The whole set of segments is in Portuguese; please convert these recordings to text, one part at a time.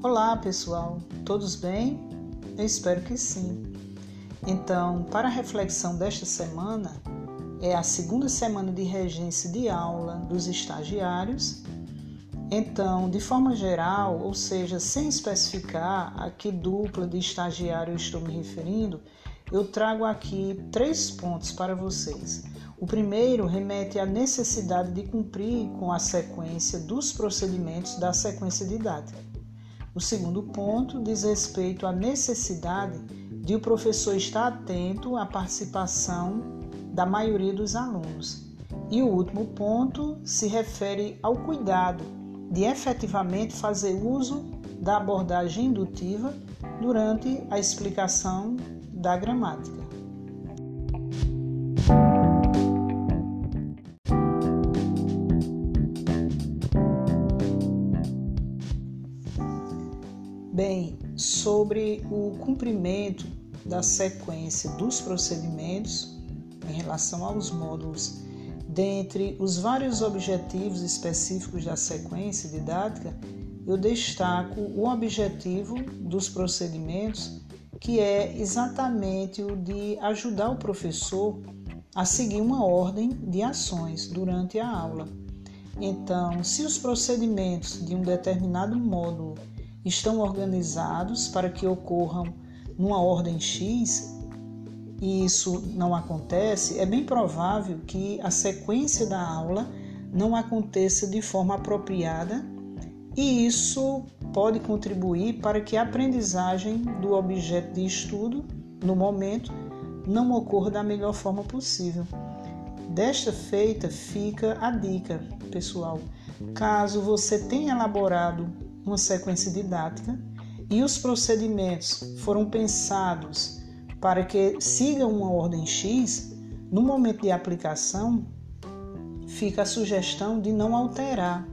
Olá pessoal, todos bem? Eu espero que sim. Então, para a reflexão desta semana, é a segunda semana de regência de aula dos estagiários. Então, de forma geral, ou seja, sem especificar a que dupla de estagiário eu estou me referindo, eu trago aqui três pontos para vocês. O primeiro remete à necessidade de cumprir com a sequência dos procedimentos da sequência didática. O segundo ponto diz respeito à necessidade de o professor estar atento à participação da maioria dos alunos. E o último ponto se refere ao cuidado de efetivamente fazer uso da abordagem indutiva durante a explicação da gramática. Sobre o cumprimento da sequência dos procedimentos em relação aos módulos, dentre os vários objetivos específicos da sequência didática, eu destaco o objetivo dos procedimentos, que é exatamente o de ajudar o professor a seguir uma ordem de ações durante a aula. Então, se os procedimentos de um determinado módulo estão organizados para que ocorram numa ordem X e isso não acontece, é bem provável que a sequência da aula não aconteça de forma apropriada e isso pode contribuir para que a aprendizagem do objeto de estudo, no momento, não ocorra da melhor forma possível. Desta feita fica a dica, pessoal. Caso você tenha elaborado uma sequência didática e os procedimentos foram pensados para que sigam uma ordem X, no momento de aplicação, fica a sugestão de não alterar,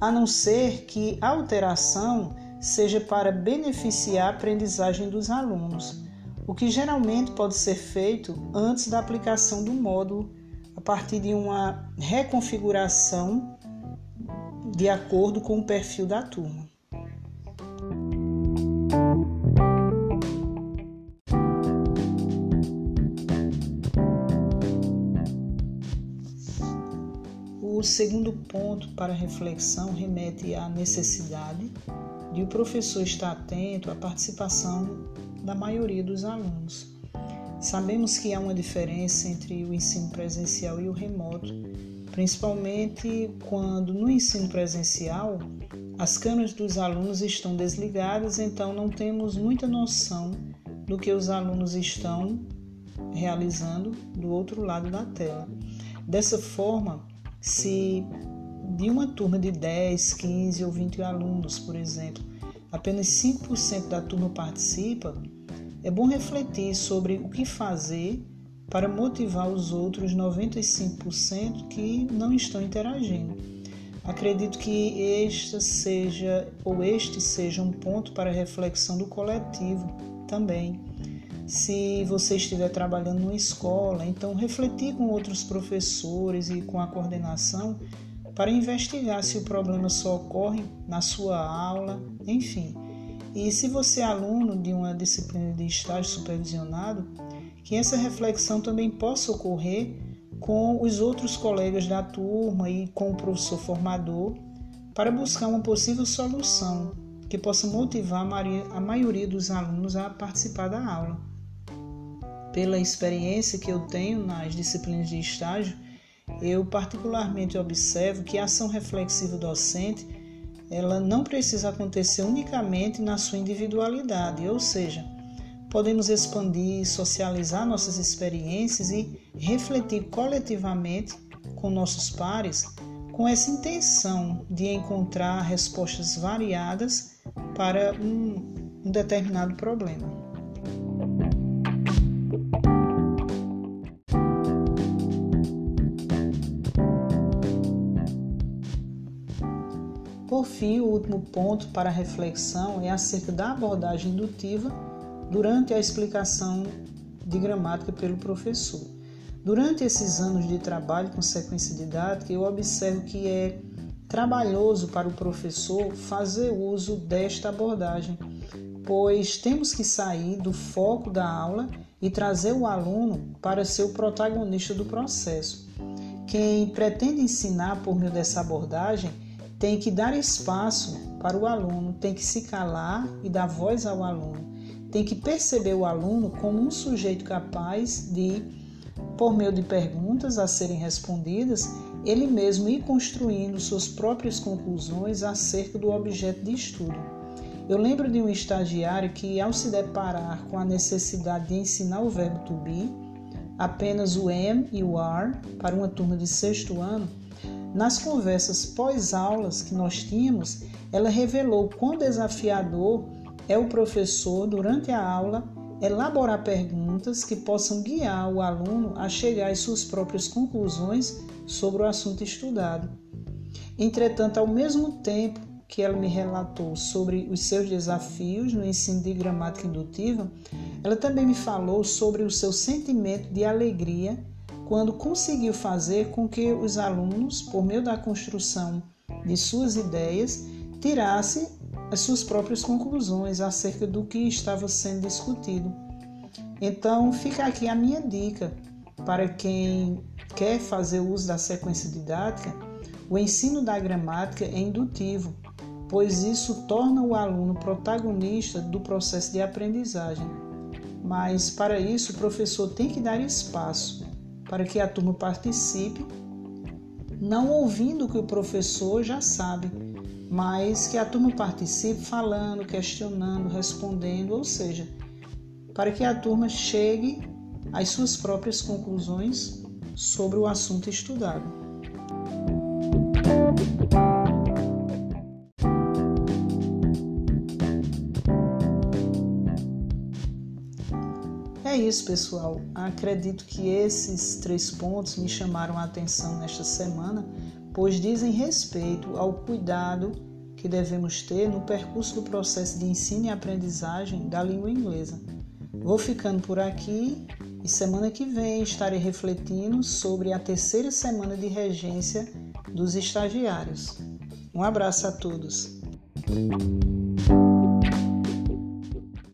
a não ser que a alteração seja para beneficiar a aprendizagem dos alunos, o que geralmente pode ser feito antes da aplicação do módulo, a partir de uma reconfiguração de acordo com o perfil da turma. Segundo ponto para reflexão remete à necessidade de o professor estar atento à participação da maioria dos alunos. Sabemos que há uma diferença entre o ensino presencial e o remoto, principalmente quando no ensino presencial as câmeras dos alunos estão desligadas, então não temos muita noção do que os alunos estão realizando do outro lado da tela. Dessa forma, se de uma turma de 10, 15 ou 20 alunos, por exemplo, apenas 5% da turma participa, é bom refletir sobre o que fazer para motivar os outros 95% que não estão interagindo. Acredito que este seja ou este seja um ponto para reflexão do coletivo também. Se você estiver trabalhando numa escola, então refletir com outros professores e com a coordenação para investigar se o problema só ocorre na sua aula, enfim. E se você é aluno de uma disciplina de estágio supervisionado, que essa reflexão também possa ocorrer com os outros colegas da turma e com o professor formador para buscar uma possível solução que possa motivar a maioria dos alunos a participar da aula. Pela experiência que eu tenho nas disciplinas de estágio, eu particularmente observo que a ação reflexiva docente ela não precisa acontecer unicamente na sua individualidade, ou seja, podemos expandir, socializar nossas experiências e refletir coletivamente com nossos pares com essa intenção de encontrar respostas variadas para um, um determinado problema. Por fim, o último ponto para reflexão é acerca da abordagem indutiva durante a explicação de gramática pelo professor. Durante esses anos de trabalho com sequência didática, eu observo que é trabalhoso para o professor fazer uso desta abordagem, pois temos que sair do foco da aula e trazer o aluno para ser o protagonista do processo. Quem pretende ensinar por meio dessa abordagem tem que dar espaço para o aluno, tem que se calar e dar voz ao aluno, tem que perceber o aluno como um sujeito capaz de, por meio de perguntas a serem respondidas, ele mesmo ir construindo suas próprias conclusões acerca do objeto de estudo. Eu lembro de um estagiário que, ao se deparar com a necessidade de ensinar o verbo to be, apenas o am e o are para uma turma de sexto ano, nas conversas pós-aulas que nós tínhamos, ela revelou quão desafiador é o professor, durante a aula, elaborar perguntas que possam guiar o aluno a chegar às suas próprias conclusões sobre o assunto estudado. Entretanto, ao mesmo tempo que ela me relatou sobre os seus desafios no ensino de gramática indutiva, ela também me falou sobre o seu sentimento de alegria quando conseguiu fazer com que os alunos, por meio da construção de suas ideias, tirassem as suas próprias conclusões acerca do que estava sendo discutido. Então, fica aqui a minha dica para quem quer fazer uso da sequência didática: o ensino da gramática é indutivo, pois isso torna o aluno protagonista do processo de aprendizagem. Mas, para isso, o professor tem que dar espaço para que a turma participe, não ouvindo o que o professor já sabe, mas que a turma participe falando, questionando, respondendo, ou seja, para que a turma chegue às suas próprias conclusões sobre o assunto estudado. É isso, pessoal. Acredito que esses três pontos me chamaram a atenção nesta semana, pois dizem respeito ao cuidado que devemos ter no percurso do processo de ensino e aprendizagem da língua inglesa. Vou ficando por aqui e semana que vem estarei refletindo sobre a terceira semana de regência dos estagiários. Um abraço a todos.